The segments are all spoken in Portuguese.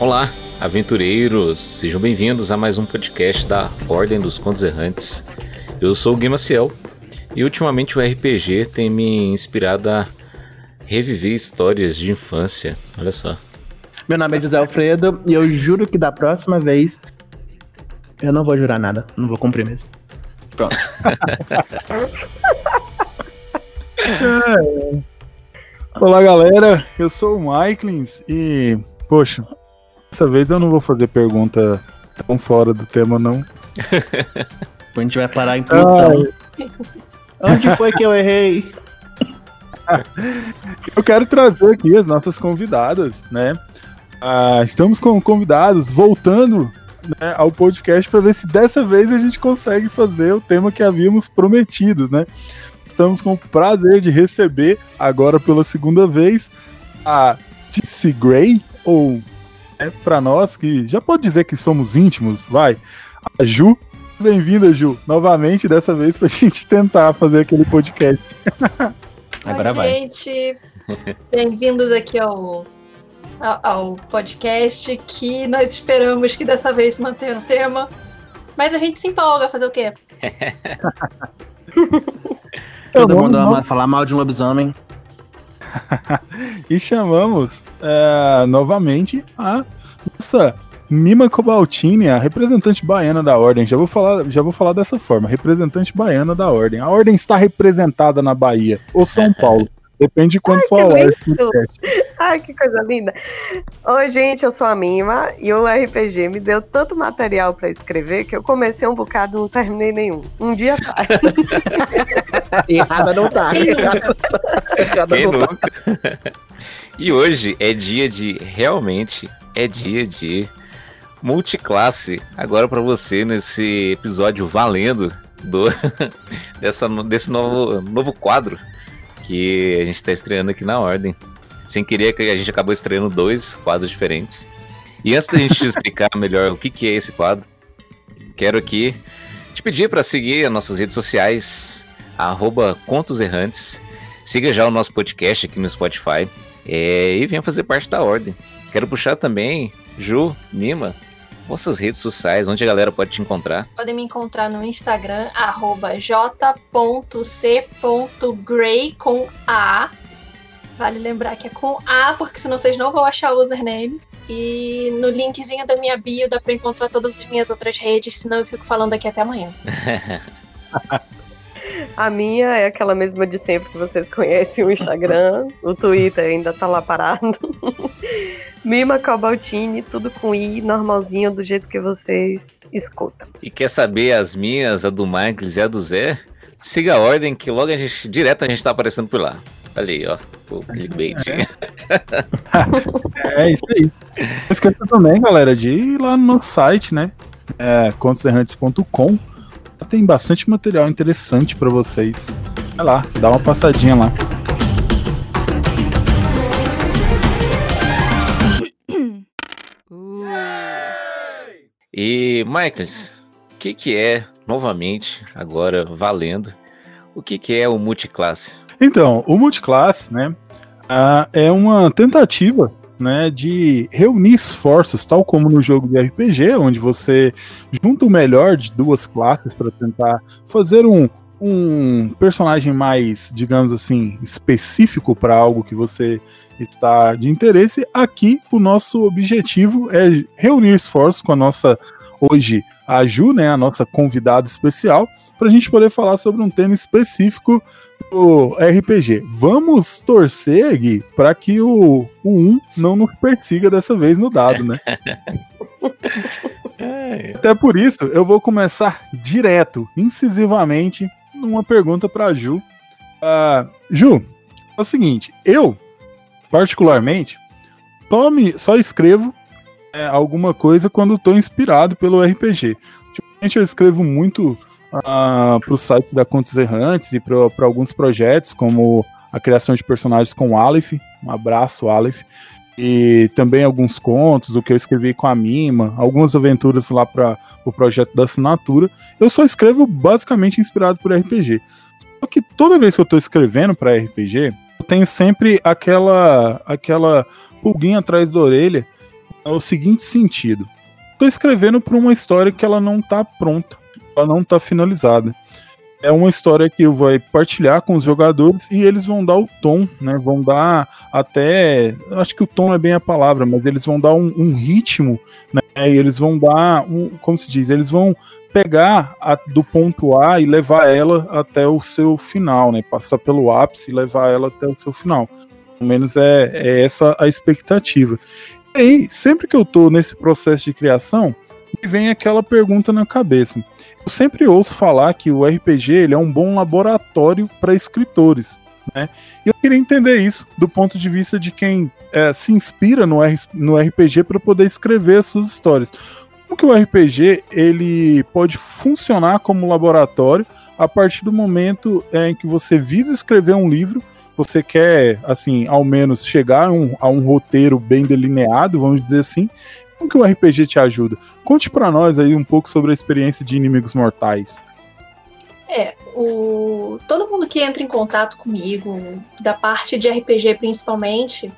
Olá, aventureiros! Sejam bem-vindos a mais um podcast da Ordem dos Contos Errantes. Eu sou o Gui Maciel e ultimamente o RPG tem me inspirado a reviver histórias de infância. Olha só. Meu nome é José Alfredo e eu juro que da próxima vez eu não vou jurar nada, não vou cumprir mesmo. Pronto. Olá, galera. Eu sou o Maiklins e, poxa, dessa vez eu não vou fazer pergunta tão fora do tema, não. a gente vai parar em Plutão. Onde foi que eu errei? eu quero trazer aqui as nossas convidadas, né? Ah, estamos com convidados voltando né, ao podcast para ver se dessa vez a gente consegue fazer o tema que havíamos prometido, né? estamos com o prazer de receber, agora pela segunda vez, a Tissy Gray, ou é para nós que já pode dizer que somos íntimos, vai, a Ju. Bem-vinda, Ju, novamente, dessa vez pra gente tentar fazer aquele podcast. Agora Oi, vai. gente, bem-vindos aqui ao, ao, ao podcast que nós esperamos que dessa vez mantenha o tema, mas a gente se empolga, fazer o quê? Todo mundo ama falar mal de um lobisomem. e chamamos é, novamente a nossa Mima Cobaltini, a representante baiana da ordem. Já vou falar, já vou falar dessa forma, representante baiana da ordem. A ordem está representada na Bahia ou São Paulo. Depende de quando for Ai, que coisa linda. Oi, gente, eu sou a Mima e o RPG me deu tanto material para escrever que eu comecei um bocado e não terminei nenhum. Um dia faz. Errada não tá. Errada não tá. E hoje é dia de. Realmente é dia de multiclasse. Agora para você nesse episódio valendo do dessa, desse novo, novo quadro que a gente está estreando aqui na ordem. Sem querer que a gente acabou estreando dois quadros diferentes. E antes da gente explicar melhor o que, que é esse quadro, quero aqui te pedir para seguir as nossas redes sociais, arroba Contos Errantes. Siga já o nosso podcast aqui no Spotify é, e venha fazer parte da ordem. Quero puxar também, Ju, Mima, vossas redes sociais, onde a galera pode te encontrar? Podem me encontrar no Instagram, j.c.gray com A. Vale lembrar que é com A, porque senão vocês não vão achar o username. E no linkzinho da minha bio dá pra encontrar todas as minhas outras redes, senão eu fico falando aqui até amanhã. A minha é aquela mesma de sempre que vocês conhecem, o Instagram. o Twitter ainda tá lá parado. Mima Cobaltini, tudo com I, normalzinho, do jeito que vocês escutam. E quer saber as minhas, a do Michael e a do Zé? Siga a ordem que logo a gente, direto a gente tá aparecendo por lá. Olha aí, ó, o clickbait. É. é isso aí. Não esqueça também, galera, de ir lá no nosso site, né? É, contoserrantes.com. Tem bastante material interessante para vocês. Vai lá, dá uma passadinha lá. E, Michaels, o que, que é, novamente, agora valendo, o que, que é o multiclasse? Então, o multiclasse, né, uh, é uma tentativa né, de reunir esforços, tal como no jogo de RPG, onde você junta o melhor de duas classes para tentar fazer um, um personagem mais, digamos assim, específico para algo que você está de interesse, aqui o nosso objetivo é reunir esforços com a nossa, hoje, a Ju, né, a nossa convidada especial, para a gente poder falar sobre um tema específico do RPG. Vamos torcer, Gui, para que o, o 1 não nos persiga dessa vez no dado, né? Até por isso, eu vou começar direto, incisivamente, numa pergunta para a Ju. Uh, Ju, é o seguinte, eu particularmente, tome, só escrevo é, alguma coisa quando estou inspirado pelo RPG. Ultimamente eu escrevo muito uh, ah, para o site da Contos Errantes e para alguns projetos, como a criação de personagens com o Aleph. Um abraço, Aleph. E também alguns contos, o que eu escrevi com a Mima, algumas aventuras lá para o pro projeto da assinatura. Eu só escrevo basicamente inspirado por RPG. Só que toda vez que eu estou escrevendo para RPG, tenho sempre aquela aquela pulguinha atrás da orelha o seguinte sentido. Tô escrevendo para uma história que ela não tá pronta, ela não tá finalizada. É uma história que eu vou partilhar com os jogadores e eles vão dar o tom, né? Vão dar até. Acho que o tom é bem a palavra, mas eles vão dar um, um ritmo, né? E eles vão dar um. Como se diz? Eles vão pegar a, do ponto A e levar ela até o seu final, né? Passar pelo ápice e levar ela até o seu final. Pelo menos é, é essa a expectativa. Aí, sempre que eu tô nesse processo de criação, me vem aquela pergunta na cabeça. Eu sempre ouço falar que o RPG ele é um bom laboratório para escritores. Né? E eu queria entender isso do ponto de vista de quem é, se inspira no, R, no RPG para poder escrever as suas histórias. Como que o RPG ele pode funcionar como laboratório a partir do momento é, em que você visa escrever um livro, você quer, assim, ao menos chegar a um, a um roteiro bem delineado, vamos dizer assim, como que o RPG te ajuda? Conte para nós aí um pouco sobre a experiência de Inimigos Mortais. É, o... todo mundo que entra em contato comigo, da parte de RPG principalmente,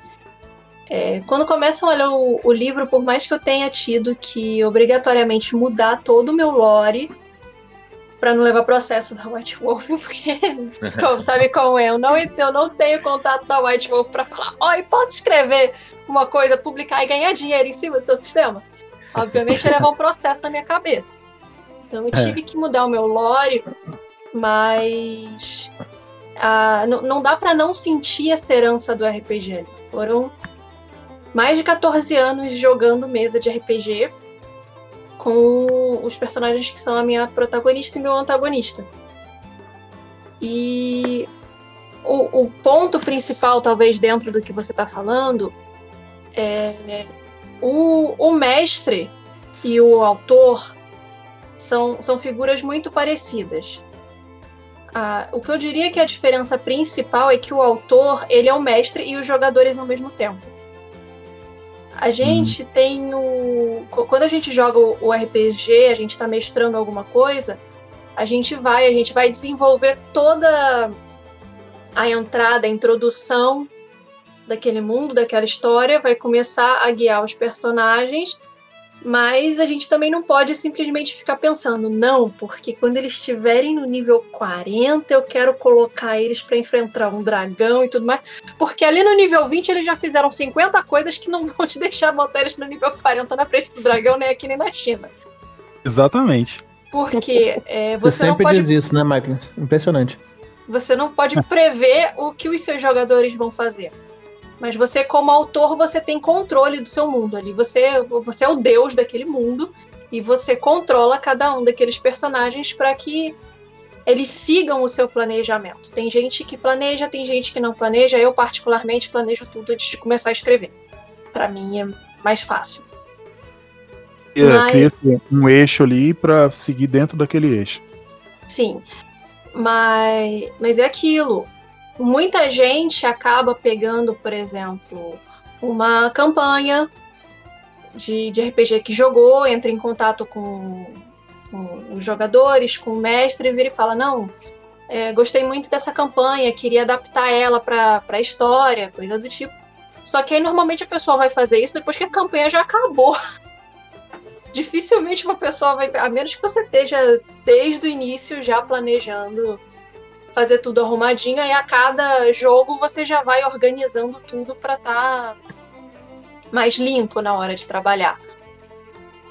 é, quando começam a ler o, o, livro, por mais que eu tenha tido que obrigatoriamente mudar todo o meu lore para não levar processo da White Wolf, porque sabe como é? Eu não, eu não tenho contato da White Wolf para falar, oi, posso escrever uma coisa, publicar e ganhar dinheiro em cima do seu sistema. Obviamente, levar um processo na minha cabeça. Então, eu é. tive é. que mudar o meu lore, mas ah, não, não dá para não sentir essa herança do RPG. Foram mais de 14 anos jogando mesa de RPG com os personagens que são a minha protagonista e meu antagonista. E o, o ponto principal, talvez, dentro do que você está falando, é, o, o mestre e o autor são, são figuras muito parecidas. Ah, o que eu diria que a diferença principal é que o autor ele é o mestre e os jogadores ao mesmo tempo. A gente hum. tem o. Quando a gente joga o RPG, a gente está mestrando alguma coisa, a gente vai, a gente vai desenvolver toda a entrada, a introdução daquele mundo, daquela história, vai começar a guiar os personagens, mas a gente também não pode simplesmente ficar pensando, não, porque quando eles estiverem no nível 40, eu quero colocar eles para enfrentar um dragão e tudo mais, porque ali no nível 20 eles já fizeram 50 coisas que não vão te deixar botar eles no nível 40 na frente do dragão, nem aqui nem na China. Exatamente. Porque é, você, você sempre não pode. diz isso, né, Magnus? Impressionante. Você não pode prever o que os seus jogadores vão fazer. Mas você, como autor, você tem controle do seu mundo ali. Você, você é o deus daquele mundo e você controla cada um daqueles personagens para que eles sigam o seu planejamento. Tem gente que planeja, tem gente que não planeja. Eu, particularmente, planejo tudo antes de começar a escrever. Para mim é mais fácil. Mas... Cria um eixo ali para seguir dentro daquele eixo. Sim. Mas, mas é aquilo muita gente acaba pegando, por exemplo, uma campanha de, de RPG que jogou, entra em contato com, com, os jogadores, com o mestre, vira e fala: Não, é, gostei muito dessa campanha, queria adaptar ela para a história, coisa do tipo. Só que aí normalmente a pessoa vai fazer isso depois que a campanha já acabou. Dificilmente uma pessoa vai. A menos que você esteja desde o início já planejando fazer tudo arrumadinho, e a cada jogo você já vai organizando tudo para estar tá mais limpo na hora de trabalhar.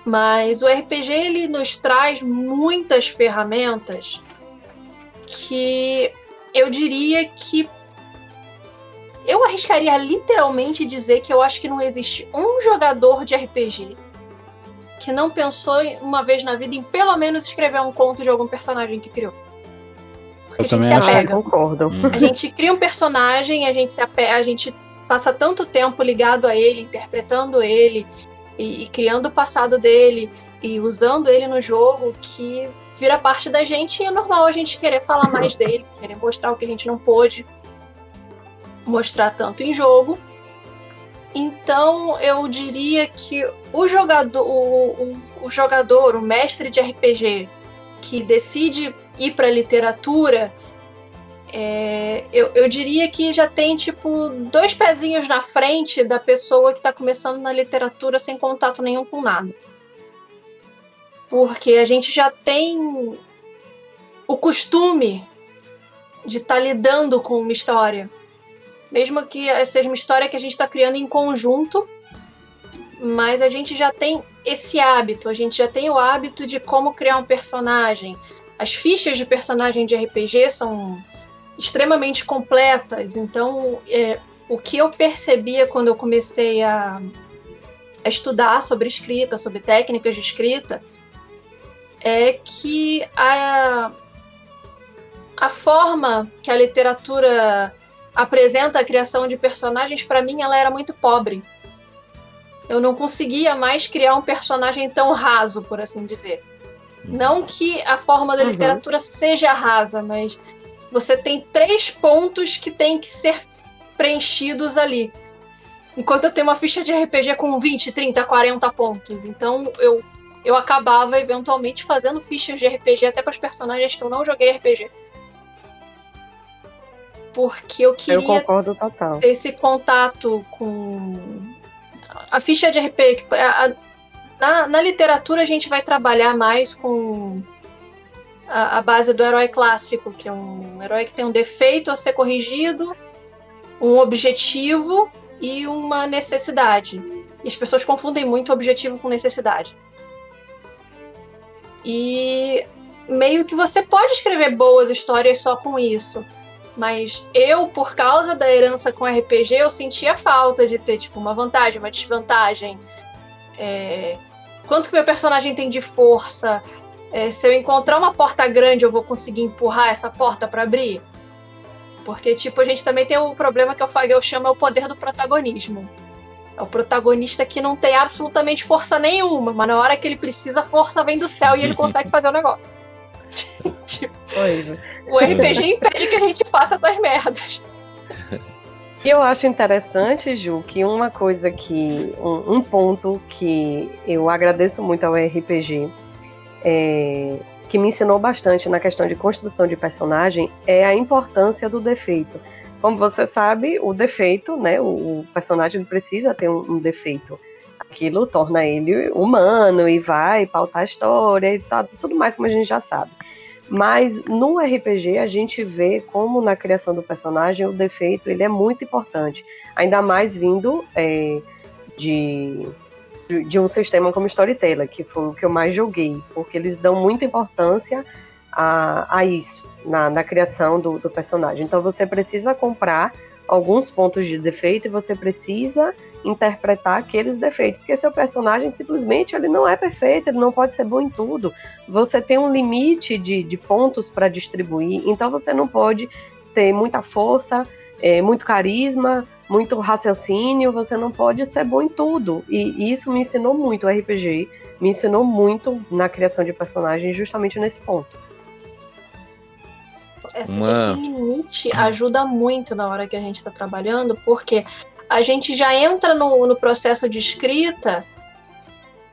Mas o RPG ele nos traz muitas ferramentas que eu diria que eu arriscaria literalmente dizer que eu acho que não existe um jogador de RPG que não pensou uma vez na vida em pelo menos escrever um conto de algum personagem que criou. Porque eu a gente se apega. concordo. Uhum. A gente cria um personagem, a gente se apega, a gente passa tanto tempo ligado a ele, interpretando ele e, e criando o passado dele e usando ele no jogo que vira parte da gente e é normal a gente querer falar mais dele, querer mostrar o que a gente não pôde mostrar tanto em jogo. Então eu diria que o jogador, o, o, o jogador, o mestre de RPG que decide ir para literatura, é, eu, eu diria que já tem, tipo, dois pezinhos na frente da pessoa que está começando na literatura sem contato nenhum com nada. Porque a gente já tem o costume de estar tá lidando com uma história. Mesmo que seja uma história que a gente está criando em conjunto, mas a gente já tem esse hábito, a gente já tem o hábito de como criar um personagem. As fichas de personagem de RPG são extremamente completas, então é, o que eu percebia quando eu comecei a, a estudar sobre escrita, sobre técnicas de escrita, é que a, a forma que a literatura apresenta a criação de personagens, para mim, ela era muito pobre. Eu não conseguia mais criar um personagem tão raso, por assim dizer. Uhum. Não que a forma da uhum. literatura seja rasa, mas você tem três pontos que tem que ser preenchidos ali. Enquanto eu tenho uma ficha de RPG com 20, 30, 40 pontos. Então eu, eu acabava eventualmente fazendo fichas de RPG até para os personagens que eu não joguei RPG. Porque eu queria eu ter esse contato com a ficha de RPG. A, na, na literatura a gente vai trabalhar mais com a, a, base do herói clássico, que é um herói que tem um defeito a ser corrigido, um objetivo e uma necessidade. E as pessoas confundem muito objetivo com necessidade. E meio que você pode escrever boas histórias só com isso. Mas eu, por causa da herança com RPG, eu sentia falta de ter, tipo, uma vantagem, uma desvantagem. É... Quanto que meu personagem tem de força? É, se eu encontrar uma porta grande, eu vou conseguir empurrar essa porta para abrir? Porque, tipo, a gente também tem o problema que eu, eu chamo é o poder do protagonismo. É o protagonista que não tem absolutamente força nenhuma, mas na hora que ele precisa, a força vem do céu e ele consegue fazer o negócio. tipo, o RPG impede que a gente faça essas merdas. Eu acho interessante, Ju, que uma coisa que. Um, um ponto que eu agradeço muito ao RPG, é, que me ensinou bastante na questão de construção de personagem, é a importância do defeito. Como você sabe, o defeito, né? O, o personagem precisa ter um, um defeito aquilo torna ele humano e vai pautar a história e tá, tudo mais como a gente já sabe. Mas no RPG a gente vê como na criação do personagem o defeito ele é muito importante, ainda mais vindo é, de, de um sistema como Storyteller, que foi o que eu mais joguei, porque eles dão muita importância a, a isso na, na criação do, do personagem. Então você precisa comprar alguns pontos de defeito e você precisa interpretar aqueles defeitos, porque seu personagem simplesmente ele não é perfeito, ele não pode ser bom em tudo. Você tem um limite de, de pontos para distribuir, então você não pode ter muita força, é, muito carisma, muito raciocínio, você não pode ser bom em tudo. E, e isso me ensinou muito o RPG, me ensinou muito na criação de personagens justamente nesse ponto. Esse, esse limite ajuda muito na hora que a gente está trabalhando, porque a gente já entra no, no processo de escrita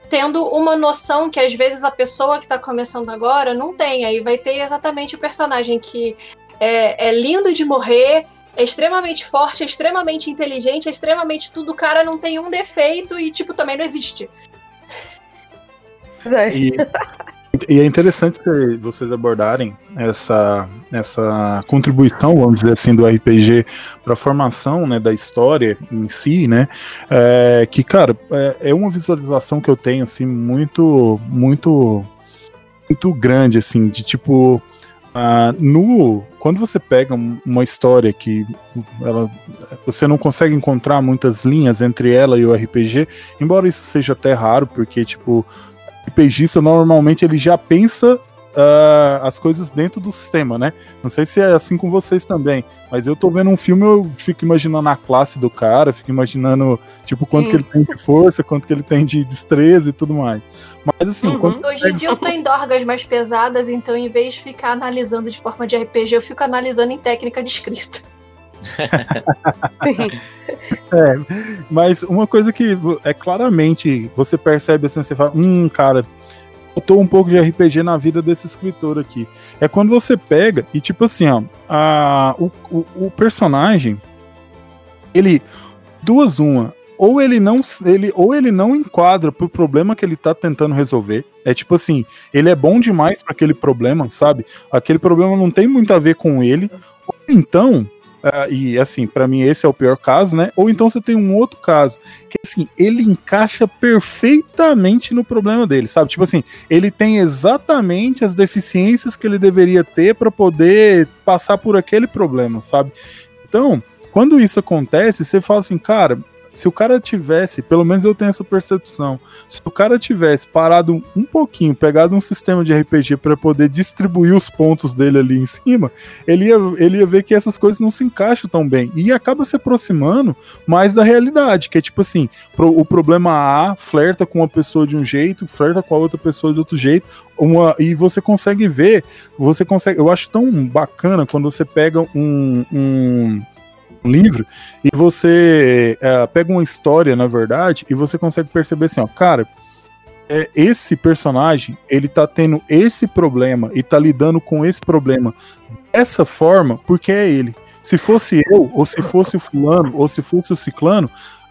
tendo uma noção que às vezes a pessoa que está começando agora não tem. Aí vai ter exatamente o personagem que é, é, lindo de morrer, é extremamente forte, é extremamente inteligente, é extremamente tudo. O cara não tem um defeito e, tipo, também não existe. É. E, e é interessante vocês abordarem essa, essa contribuição, vamos dizer assim, do RPG para a formação né, da história em si, né? É, que, cara, é, é, uma visualização que eu tenho, assim, muito, muito, muito grande, assim, de tipo. Uh, no quando você pega uma história que ela, você não consegue encontrar muitas linhas entre ela e o RPG, embora isso seja até raro, porque tipo RPGista normalmente ele já pensa uh, as coisas dentro do sistema, né? Não sei se é assim com vocês também, mas eu tô vendo um filme, eu fico imaginando a classe do cara, fico imaginando, tipo, quanto Sim. que ele tem de força, quanto que ele tem de destreza e tudo mais. Mas assim, uhum. quando... Hoje em dia eu tô em dorgas mais pesadas, então em vez de ficar analisando de forma de RPG, eu fico analisando em técnica de escrita. é, mas uma coisa que é claramente você percebe assim, você fala, hum, cara, faltou um pouco de RPG na vida desse escritor aqui. É quando você pega e, tipo assim, ó, a, o, o, o personagem, ele. Duas uma. Ou ele não ele ou ele não enquadra pro problema que ele tá tentando resolver. É tipo assim, ele é bom demais para aquele problema, sabe? Aquele problema não tem muito a ver com ele. Ou então, Uh, e assim, para mim esse é o pior caso, né? Ou então você tem um outro caso, que assim, ele encaixa perfeitamente no problema dele, sabe? Tipo assim, ele tem exatamente as deficiências que ele deveria ter para poder passar por aquele problema, sabe? Então, quando isso acontece, você fala assim, cara, se o cara tivesse, pelo menos eu tenho essa percepção, se o cara tivesse parado um pouquinho, pegado um sistema de RPG para poder distribuir os pontos dele ali em cima, ele ia, ele ia ver que essas coisas não se encaixam tão bem. E acaba se aproximando mais da realidade, que é tipo assim, pro, o problema A flerta com uma pessoa de um jeito, flerta com a outra pessoa de outro jeito, uma, e você consegue ver, você consegue, eu acho tão bacana quando você pega um, um um livro e você é, pega uma história, na verdade, e você consegue perceber assim, ó, cara, é, esse personagem, ele tá tendo esse problema e tá lidando com esse problema dessa forma porque é ele. Se fosse eu, ou se fosse o fulano, ou se fosse o ciclano,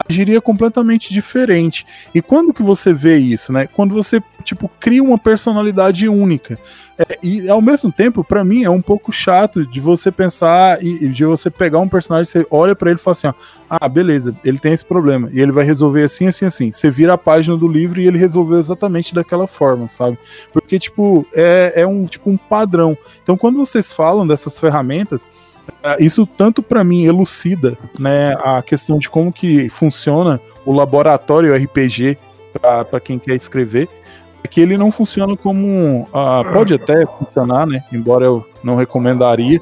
agiria completamente diferente. E quando que você vê isso, né? Quando você, tipo, cria uma personalidade única. É, e ao mesmo tempo, para mim, é um pouco chato de você pensar e de você pegar um personagem, você olha para ele e fala assim: ó, ah, beleza, ele tem esse problema, e ele vai resolver assim, assim, assim. Você vira a página do livro e ele resolveu exatamente daquela forma, sabe? Porque, tipo, é, é um, tipo, um padrão. Então, quando vocês falam dessas ferramentas, isso tanto para mim elucida né, a questão de como que funciona o laboratório RPG para quem quer escrever, é que ele não funciona como. Uh, pode até funcionar, né? Embora eu não recomendaria,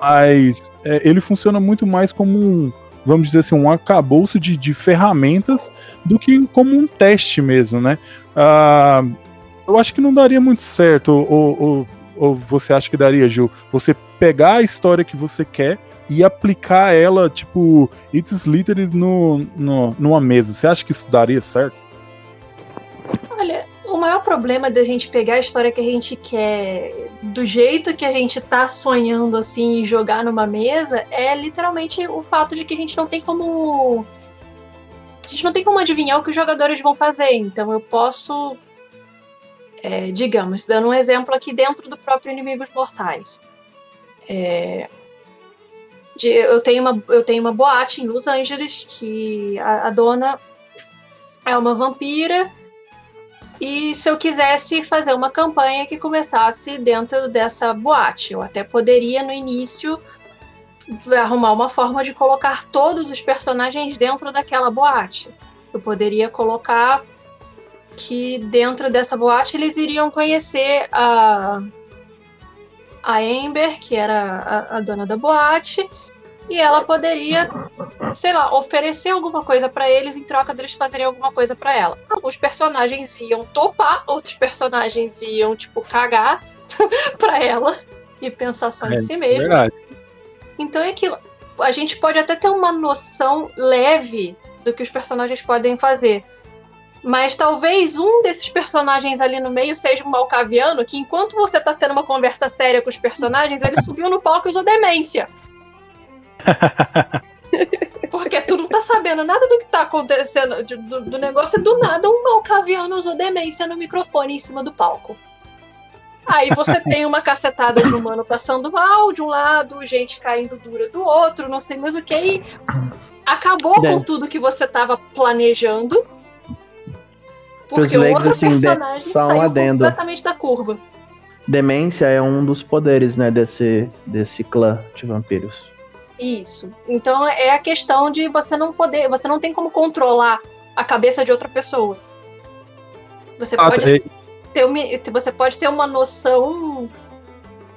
mas é, ele funciona muito mais como um, vamos dizer assim, um arcabouço de, de ferramentas do que como um teste mesmo, né? Uh, eu acho que não daria muito certo, ou, ou, ou você acha que daria, Ju? Você pegar a história que você quer e aplicar ela, tipo, it's literis no, no, numa mesa. Você acha que isso daria certo? Olha, o maior problema da gente pegar a história que a gente quer do jeito que a gente tá sonhando assim e jogar numa mesa é literalmente o fato de que a gente não tem como a gente não tem como adivinhar o que os jogadores vão fazer. Então eu posso é, digamos, dando um exemplo aqui dentro do próprio Inimigos Mortais. É, de, eu, tenho uma, eu tenho uma boate em Los Angeles que a, a dona é uma vampira. E se eu quisesse fazer uma campanha que começasse dentro dessa boate, eu até poderia no início arrumar uma forma de colocar todos os personagens dentro daquela boate. Eu poderia colocar que dentro dessa boate eles iriam conhecer a, a Amber, que era a, a dona da boate, e ela poderia, sei lá, oferecer alguma coisa para eles em troca deles fazerem alguma coisa para ela. Alguns personagens iam topar, outros personagens iam, tipo, cagar para ela e pensar só é, em si mesmo. Então é aquilo. A gente pode até ter uma noção leve do que os personagens podem fazer. Mas talvez um desses personagens ali no meio seja um malcaviano que, enquanto você tá tendo uma conversa séria com os personagens, ele subiu no palco e usou demência. Porque tu não tá sabendo nada do que tá acontecendo do, do negócio, e do nada um malcaviano usou demência no microfone em cima do palco. Aí você tem uma cacetada de humano passando mal de um lado, gente caindo dura do outro, não sei mais o que, e acabou com tudo que você tava planejando porque o outro assim, personagem saiu adendo. completamente da curva. Demência é um dos poderes, né, desse, desse clã de vampiros. Isso. Então é a questão de você não poder, você não tem como controlar a cabeça de outra pessoa. Você ah, pode tá. ter uma, você pode ter uma noção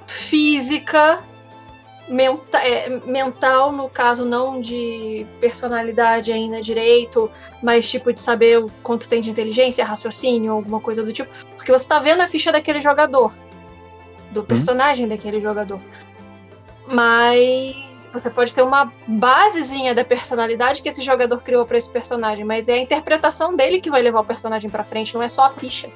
física menta é, mental, no caso, não de personalidade ainda direito, mas tipo de saber o quanto tem de inteligência, raciocínio, alguma coisa do tipo. Porque você tá vendo a ficha daquele jogador. Do hum? personagem hum. daquele jogador. Mas você pode ter uma basezinha da personalidade que esse jogador criou para esse personagem, mas é a interpretação dele que vai levar o personagem para frente, não é só a ficha.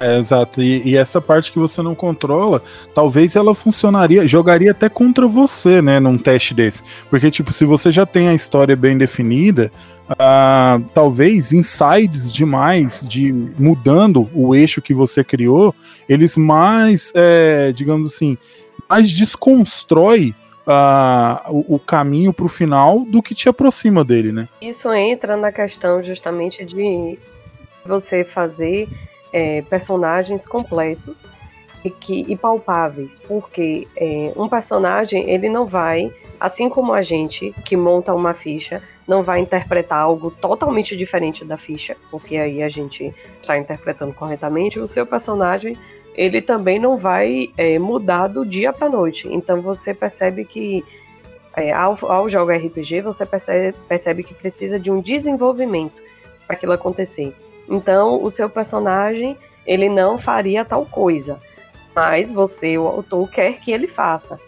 É, exato. E, e, essa parte que você não controla, talvez ela funcionaria, jogaria até contra você, né, num teste desse. Porque, tipo, se você já tem a história bem definida, uh, talvez insides demais, de mudando o eixo que você criou, eles mais, é, digamos assim, mais desconstrói uh, o, o, caminho para o final do que te aproxima dele, né? Isso entra na questão justamente de você fazer é, personagens completos e, que, e palpáveis, porque é, um personagem ele não vai, assim como a gente que monta uma ficha, não vai interpretar algo totalmente diferente da ficha, porque aí a gente está interpretando corretamente. O seu personagem ele também não vai é, mudar do dia para noite. Então você percebe que é, ao, ao jogar RPG você percebe, percebe que precisa de um desenvolvimento para aquilo acontecer. Então, o seu personagem, ele não faria tal coisa, mas você, o autor, quer que ele faça.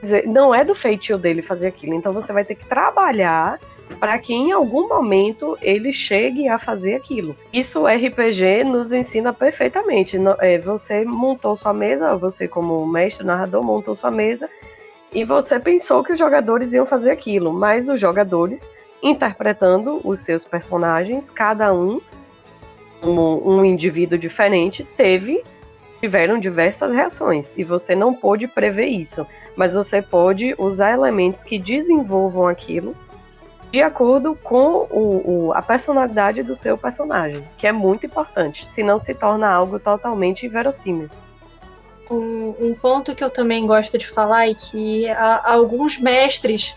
Quer dizer, não é do feitio dele fazer aquilo, então você vai ter que trabalhar para que em algum momento ele chegue a fazer aquilo. Isso o RPG nos ensina perfeitamente. É, você montou sua mesa, você como mestre narrador montou sua mesa e você pensou que os jogadores iam fazer aquilo, mas os jogadores interpretando os seus personagens, cada um como um indivíduo diferente, teve tiveram diversas reações. E você não pôde prever isso, mas você pode usar elementos que desenvolvam aquilo de acordo com o, o, a personalidade do seu personagem, que é muito importante, senão se torna algo totalmente inverossímil. Um, um ponto que eu também gosto de falar é que alguns mestres,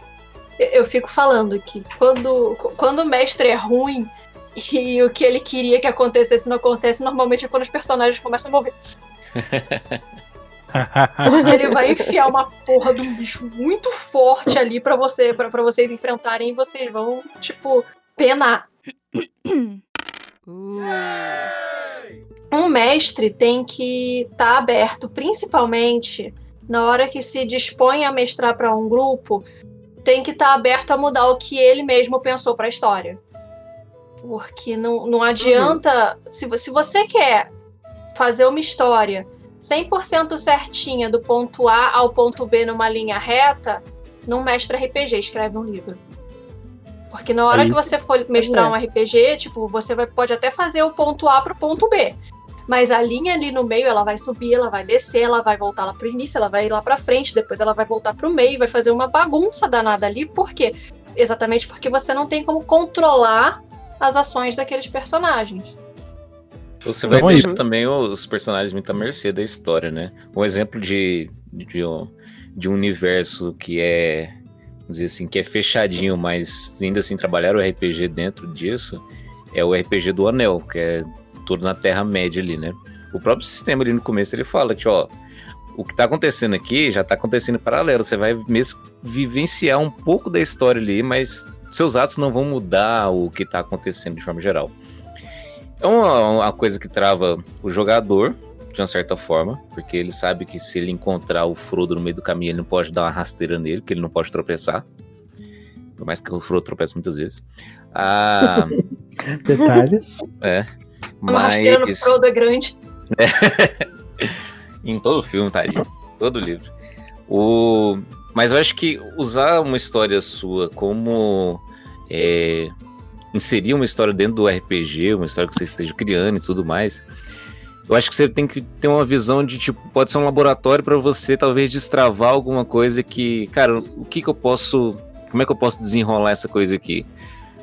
eu fico falando que quando, quando o mestre é ruim, e o que ele queria que acontecesse não acontece, normalmente é quando os personagens começam a morrer. Porque ele vai enfiar uma porra de um bicho muito forte ali para você, para vocês enfrentarem e vocês vão, tipo, penar. Um mestre tem que estar tá aberto, principalmente na hora que se dispõe a mestrar para um grupo, tem que estar tá aberto a mudar o que ele mesmo pensou para a história. Porque não, não adianta. Uhum. Se, se você quer fazer uma história 100% certinha do ponto A ao ponto B numa linha reta, não mestra RPG, escreve um livro. Porque na hora Aí, que você for mestrar é. um RPG, tipo, você vai, pode até fazer o ponto A pro ponto B. Mas a linha ali no meio, ela vai subir, ela vai descer, ela vai voltar lá pro início, ela vai ir lá pra frente, depois ela vai voltar pro meio, vai fazer uma bagunça danada ali. Por quê? Exatamente porque você não tem como controlar as ações daqueles personagens. Você vai então, deixar aí. também os personagens muito à mercê da história, né? Um exemplo de, de, um, de um universo que é, vamos dizer assim, que é fechadinho, mas ainda assim trabalhar o RPG dentro disso é o RPG do Anel, que é todo na Terra-média ali, né? O próprio sistema ali no começo ele fala que, ó, o que tá acontecendo aqui já tá acontecendo em paralelo. Você vai mesmo vivenciar um pouco da história ali, mas seus atos não vão mudar o que está acontecendo de forma geral. É uma, uma, coisa que trava o jogador, de uma certa forma, porque ele sabe que se ele encontrar o Frodo no meio do caminho, ele não pode dar uma rasteira nele, porque ele não pode tropeçar. Por mais que o Frodo tropece muitas vezes. Ah, Detalhes. É. Uma rasteira no Frodo é grande. É. em todo filme, tá ali. Todo livro. O... Mas eu acho que usar uma história sua como. É, inserir uma história dentro do RPG, uma história que você esteja criando e tudo mais. Eu acho que você tem que ter uma visão de tipo, pode ser um laboratório para você talvez destravar alguma coisa que, cara, o que que eu posso, como é que eu posso desenrolar essa coisa aqui?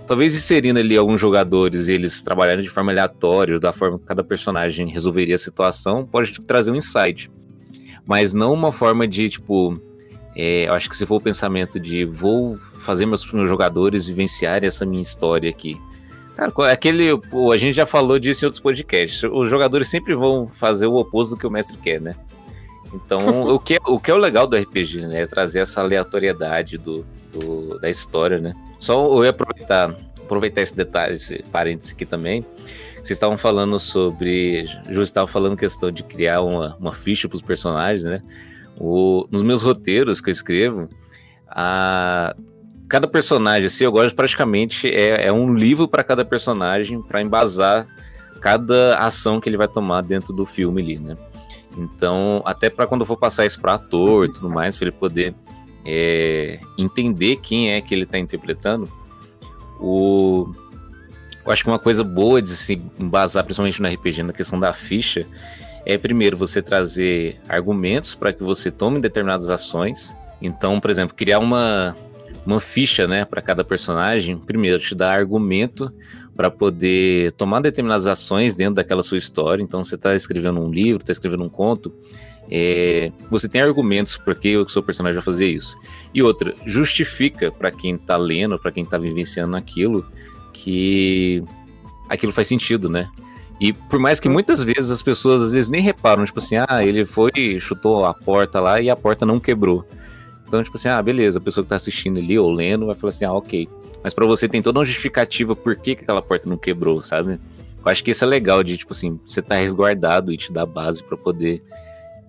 Talvez inserindo ali alguns jogadores e eles trabalharem de forma aleatória, da forma que cada personagem resolveria a situação, pode trazer um insight. Mas não uma forma de, tipo, é, eu acho que se for o pensamento de vou fazer meus, meus jogadores vivenciarem essa minha história aqui. Cara, aquele. Pô, a gente já falou disso em outros podcasts. Os jogadores sempre vão fazer o oposto do que o mestre quer, né? Então, o, que é, o que é o legal do RPG, né? É trazer essa aleatoriedade do, do, da história, né? Só eu ia aproveitar, aproveitar esse detalhe, esse parênteses aqui também. Vocês estavam falando sobre. Ju estava falando questão de criar uma, uma ficha para os personagens, né? O, nos meus roteiros que eu escrevo, a, cada personagem, assim, eu gosto praticamente, é, é um livro para cada personagem para embasar cada ação que ele vai tomar dentro do filme ali, né? Então, até para quando eu for passar isso para ator e tudo mais, para ele poder é, entender quem é que ele está interpretando, o, eu acho que uma coisa boa de se embasar, principalmente no RPG, na questão da ficha, é primeiro você trazer argumentos para que você tome determinadas ações. Então, por exemplo, criar uma, uma ficha né, para cada personagem, primeiro te dá argumento para poder tomar determinadas ações dentro daquela sua história. Então, você está escrevendo um livro, está escrevendo um conto, é, você tem argumentos por que o seu personagem vai fazer isso. E outra, justifica para quem está lendo, para quem está vivenciando aquilo, que aquilo faz sentido, né? E por mais que muitas vezes as pessoas às vezes nem reparam, tipo assim, ah, ele foi, chutou a porta lá e a porta não quebrou. Então, tipo assim, ah, beleza, a pessoa que tá assistindo ali ou lendo vai falar assim, ah, ok. Mas para você tem toda uma justificativa por que, que aquela porta não quebrou, sabe? Eu acho que isso é legal de, tipo assim, você tá resguardado e te dá base para poder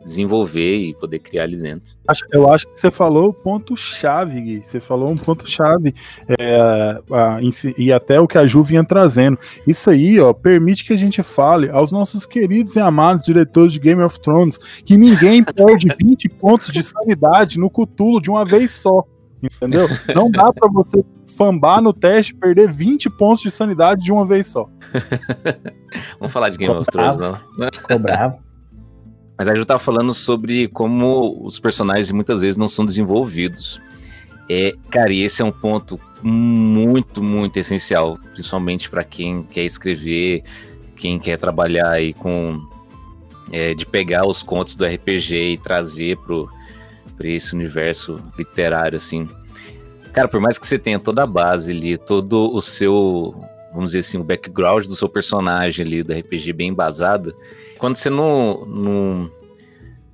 desenvolver e poder criar ali dentro. Eu acho que você falou o ponto-chave, Gui. Você falou um ponto-chave é, e até o que a Ju vinha trazendo. Isso aí, ó, permite que a gente fale aos nossos queridos e amados diretores de Game of Thrones que ninguém perde 20 pontos de sanidade no cutulo de uma vez só. Entendeu? Não dá para você fambar no teste perder 20 pontos de sanidade de uma vez só. Vamos falar de Game Ficou of Thrones, não? Ficou bravo. Mas a gente tava falando sobre como os personagens muitas vezes não são desenvolvidos. É, cara, e esse é um ponto muito, muito essencial, principalmente para quem quer escrever, quem quer trabalhar aí com é, de pegar os contos do RPG e trazer pro para esse universo literário assim. Cara, por mais que você tenha toda a base ali, todo o seu, vamos dizer assim, o background do seu personagem ali do RPG bem embasado, quando você não, não,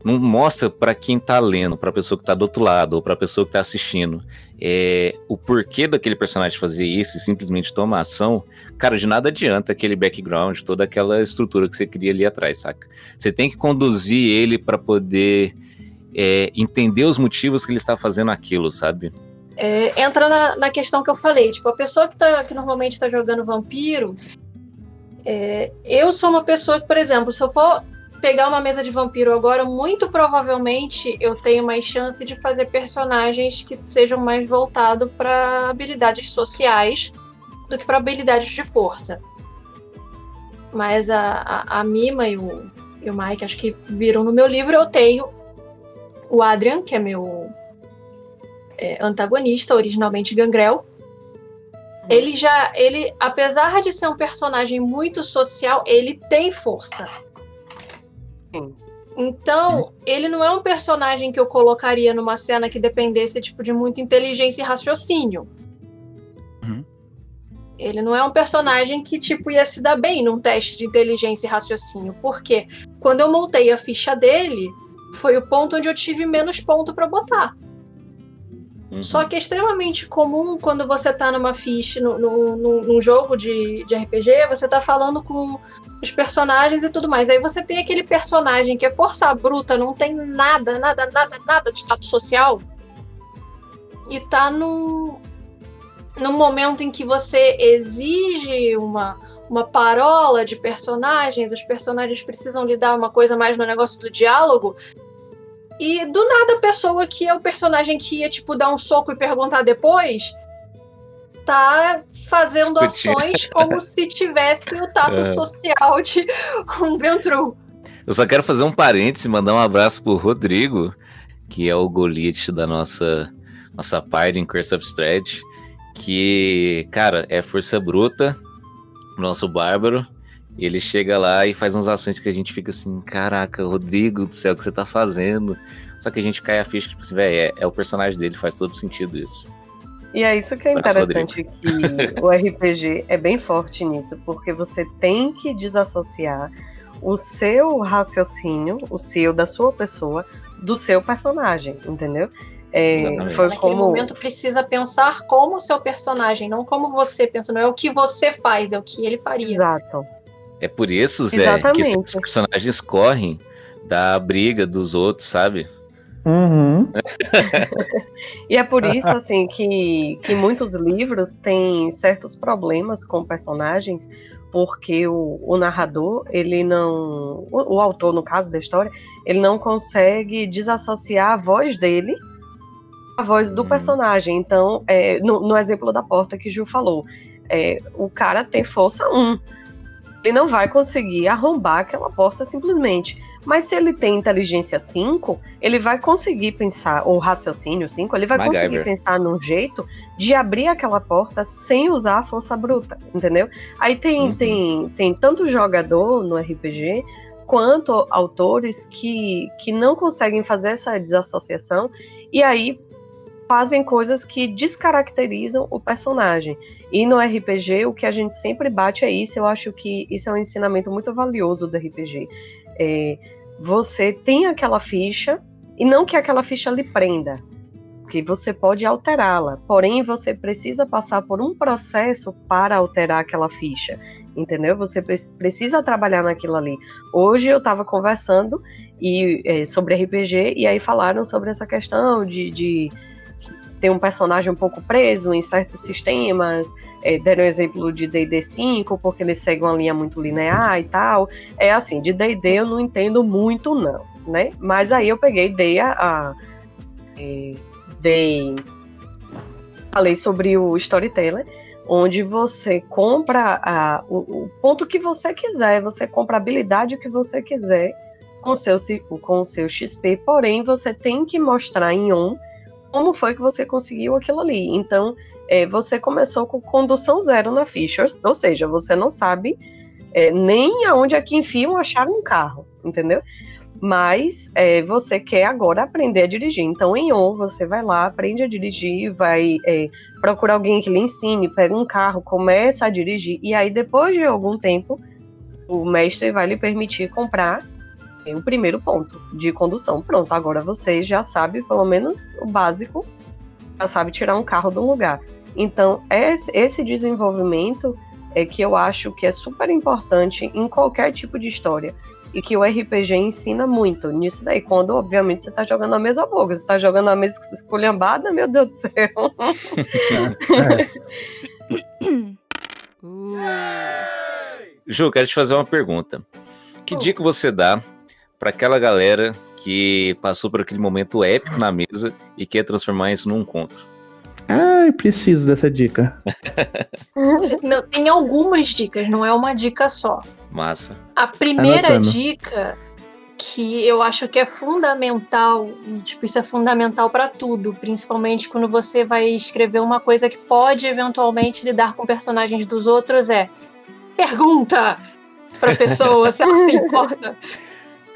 não mostra para quem tá lendo, para a pessoa que tá do outro lado, ou para a pessoa que tá assistindo, é, o porquê daquele personagem fazer isso e simplesmente tomar ação, cara, de nada adianta aquele background, toda aquela estrutura que você cria ali atrás, saca? Você tem que conduzir ele para poder é, entender os motivos que ele está fazendo aquilo, sabe? É, entra na, na, questão que eu falei, tipo, a pessoa que, tá, que normalmente está jogando vampiro, é, eu sou uma pessoa que, por exemplo, se eu for pegar uma mesa de vampiro agora, muito provavelmente eu tenho mais chance de fazer personagens que sejam mais voltados para habilidades sociais do que para habilidades de força. Mas a, a, a Mima e o, e o Mike, acho que viram no meu livro, eu tenho o Adrian, que é meu é, antagonista, originalmente Gangrel, ele já, ele, apesar de ser um personagem muito social, ele tem força. Sim. Então, ele não é um personagem que eu colocaria numa cena que dependesse tipo de muita inteligência e raciocínio. Uhum. Ele não é um personagem que tipo ia se dar bem num teste de inteligência e raciocínio, porque quando eu montei a ficha dele, foi o ponto onde eu tive menos ponto para botar. Uhum. Só que é extremamente comum quando você tá numa ficha, no, no, no, num jogo de, de RPG, você tá falando com os personagens e tudo mais. Aí você tem aquele personagem que é força bruta, não tem nada, nada, nada, nada de status social. E tá num, num momento em que você exige uma, uma parola de personagens, os personagens precisam lidar uma coisa mais no negócio do diálogo, e do nada a pessoa que é o personagem que ia, tipo, dar um soco e perguntar depois, tá fazendo ações como se tivesse o tato é. social de um Ventru. Eu só quero fazer um parênteses, mandar um abraço pro Rodrigo, que é o Goliath da nossa, nossa parte em Curse of Strahd, que, cara, é força bruta, nosso bárbaro, e ele chega lá e faz umas ações que a gente fica assim, caraca, Rodrigo do céu, o que você tá fazendo? Só que a gente cai a ficha, tipo assim, velho, é, é, o personagem dele, faz todo sentido isso. E é isso que é interessante, que o RPG é bem forte nisso, porque você tem que desassociar o seu raciocínio, o seu, da sua pessoa, do seu personagem, entendeu? É, foi Naquele como... momento precisa pensar como o seu personagem, não como você pensa, não é o que você faz, é o que ele faria. Exato. É por isso, Zé, Exatamente. que esses personagens correm da briga dos outros, sabe? Uhum. e é por isso, assim, que, que muitos livros têm certos problemas com personagens, porque o, o narrador, ele não. O, o, autor, no caso da história, ele não consegue desassociar a voz dele a voz do hum. personagem. Então, é, no, no, exemplo da porta que Ju falou, é, o cara tem força 1. Ele não vai conseguir arrombar aquela porta simplesmente. Mas se ele tem inteligência 5, ele vai conseguir pensar, ou raciocínio 5, ele vai MacGyver. conseguir pensar num jeito de abrir aquela porta sem usar a força bruta, entendeu? Aí tem, uhum. tem, tem tanto jogador no RPG quanto autores que, que não conseguem fazer essa desassociação e aí fazem coisas que descaracterizam o personagem. E no RPG, o que a gente sempre bate é isso. Eu acho que isso é um ensinamento muito valioso do RPG. É, você tem aquela ficha, e não que aquela ficha lhe prenda, que você pode alterá-la, porém você precisa passar por um processo para alterar aquela ficha, entendeu? Você precisa trabalhar naquilo ali. Hoje eu estava conversando e, é, sobre RPG e aí falaram sobre essa questão de, de ter um personagem um pouco preso em certos sistemas, é, deram o exemplo de D&D 5, porque eles seguem uma linha muito linear e tal, é assim, de D&D eu não entendo muito não, né, mas aí eu peguei, dei a, a é, dei, falei sobre o Storyteller, onde você compra a, o, o, ponto que você quiser, você compra a habilidade que você quiser com seu, com o seu XP, porém você tem que mostrar em um como foi que você conseguiu aquilo ali. Então, é, você começou com condução zero na ficha, ou seja, você não sabe é, nem aonde é que enfiam a chave no carro, entendeu? Mas é, você quer agora aprender a dirigir. Então, em on, você vai lá, aprende a dirigir, vai é, procurar alguém que lhe ensine, pega um carro, começa a dirigir, e aí, depois de algum tempo, o mestre vai lhe permitir comprar tem o primeiro ponto de condução. Pronto, agora você já sabe pelo menos o básico, já sabe tirar um carro do lugar. Então, esse desenvolvimento é que eu acho que é super importante em qualquer tipo de história. E que o RPG ensina muito nisso daí. Quando, obviamente, você está jogando a mesa boca, você está jogando a mesa esculhambada, meu Deus do céu. Ju, quero te fazer uma pergunta. Que oh. dica você dá para aquela galera que passou por aquele momento épico na mesa e quer transformar isso num conto. Ai, preciso dessa dica. não, tem algumas dicas, não é uma dica só. Massa. A primeira Anotando. dica que eu acho que é fundamental, e tipo, isso é fundamental para tudo, principalmente quando você vai escrever uma coisa que pode eventualmente lidar com personagens dos outros, é pergunta pra pessoa se ela se importa.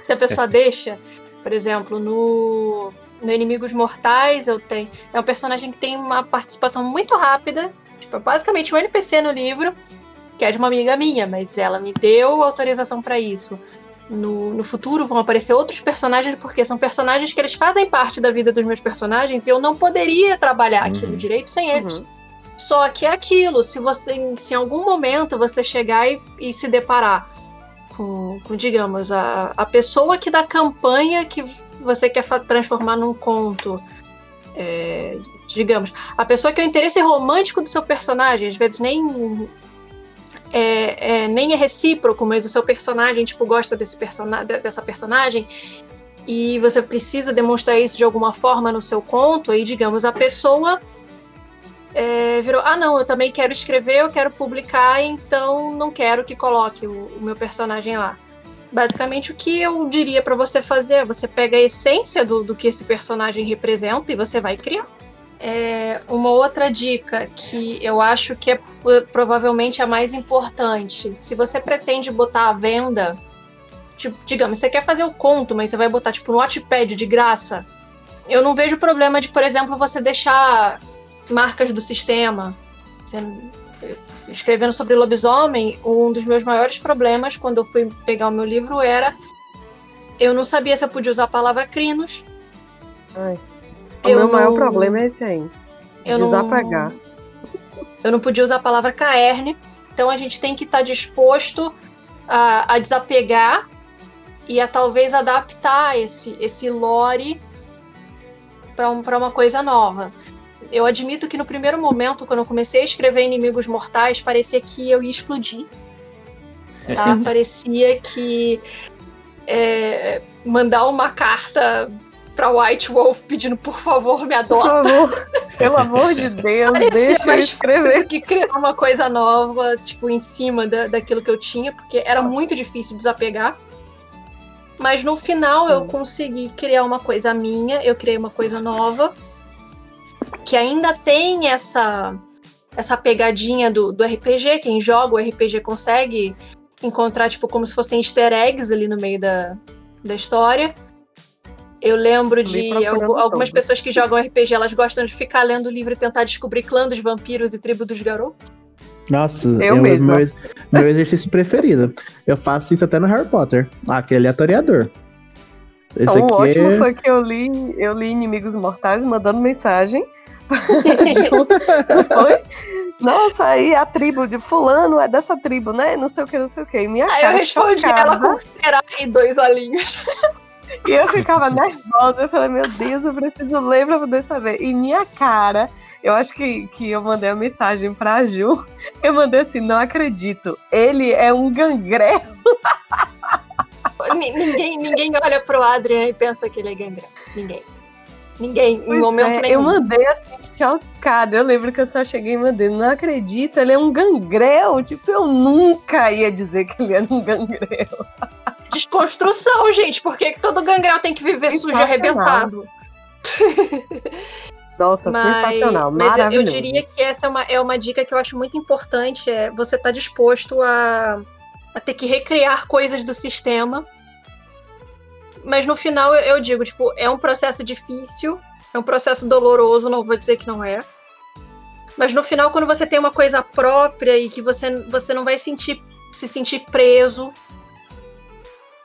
Se a pessoa deixa, por exemplo, no, no Inimigos Mortais, eu tenho. É um personagem que tem uma participação muito rápida. Tipo, é basicamente um NPC no livro, que é de uma amiga minha, mas ela me deu autorização para isso. No, no futuro vão aparecer outros personagens, porque são personagens que eles fazem parte da vida dos meus personagens e eu não poderia trabalhar uhum. aquilo direito sem eles. Uhum. Só que é aquilo, se você, se em algum momento você chegar e, e se deparar com, com digamos, a, a pessoa que da campanha que você quer transformar num conto. É, digamos, a pessoa que é o interesse romântico do seu personagem, às vezes nem é, é, nem é recíproco, mas o seu personagem tipo gosta desse persona dessa personagem e você precisa demonstrar isso de alguma forma no seu conto, aí digamos a pessoa é, virou: ah, não, eu também quero escrever, eu quero publicar, então não quero que coloque o, o meu personagem lá. Basicamente, o que eu diria para você fazer é você pega a essência do, do que esse personagem representa e você vai criar. É, uma outra dica que eu acho que é provavelmente a mais importante: se você pretende botar à venda, tipo, digamos, você quer fazer o conto, mas você vai botar tipo no Wattpad de graça, eu não vejo problema de, por exemplo, você deixar marcas do sistema. Escrevendo sobre lobisomem, um dos meus maiores problemas quando eu fui pegar o meu livro era eu não sabia se eu podia usar a palavra crinos. Ai, o eu meu não, maior problema é esse aí. Eu desapegar. Não, eu não podia usar a palavra caerne. Então a gente tem que estar tá disposto a, a desapegar e a talvez adaptar esse, esse lore para um, uma coisa nova eu admito que no primeiro momento, quando eu comecei a escrever Inimigos Mortais, parecia que eu ia explodir. Tá? Parecia que é, mandar uma carta pra White Wolf pedindo por favor me Por adota. favor, pelo amor de Deus, Parecia deixa eu mais fácil escrever. que criar uma coisa nova, tipo, em cima da, daquilo que eu tinha, porque era muito difícil desapegar. Mas no final eu Sim. consegui criar uma coisa minha, eu criei uma coisa nova, que ainda tem essa essa pegadinha do, do RPG. Quem joga o RPG consegue encontrar, tipo, como se fossem easter eggs ali no meio da, da história. Eu lembro de algumas todas. pessoas que jogam RPG, elas gostam de ficar lendo o livro e tentar descobrir clã dos vampiros e tribo dos garotos. Nossa, Eu é o mesma. Meu, meu exercício preferido. Eu faço isso até no Harry Potter. Aquele aleatoriador. Esse Então, o aqui ótimo é- foi que eu li, eu li Inimigos Mortais mandando mensagem Nossa, aí a tribo de fulano é dessa tribo, né? Não sei o que, não sei o que. Minha Aí eu respondi chocada, ela com será e dois olhinhos. E eu ficava nervosa. Eu falei, meu Deus, eu preciso ler pra poder saber. E minha cara, eu acho que, que eu mandei a mensagem pra Ju. Eu mandei assim, não acredito. Ele é um gangrel. Ni- ninguém, ninguém olha pro Adrian e pensa que ele é gangrel. Ninguém. Ninguém, em Pois momento é, nenhum. Eu mandei assim, chocada. Eu lembro que eu só cheguei e mandei, não acredito, ele é um gangrel. Tipo, eu nunca ia dizer que ele era um gangrel. Desconstrução, gente. Por que, que todo gangrel tem que viver sujo e arrebentado? Nossa, Mas, sensacional, mas eu, eu diria que essa é uma, é uma dica que eu acho muito importante. É você estar disposto a, a ter que recriar coisas do sistema. Mas no final eu, eu digo, tipo, é um processo difícil, é um processo doloroso, não vou dizer que não é. Mas no final, quando você tem uma coisa própria e que você, você não vai sentir, se sentir preso,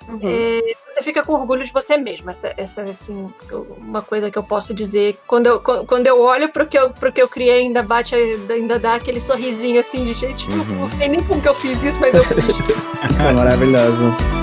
Uhum. você fica com orgulho de você mesmo. Essa, essa assim, uma coisa que eu posso dizer. Quando eu, quan- quando eu olho pro que eu, pro que eu criei, ainda bate, ainda dá aquele sorrisinho assim de gente. "Eu Uhum. Não sei nem como que eu fiz isso, mas eu fiz. é maravilhoso.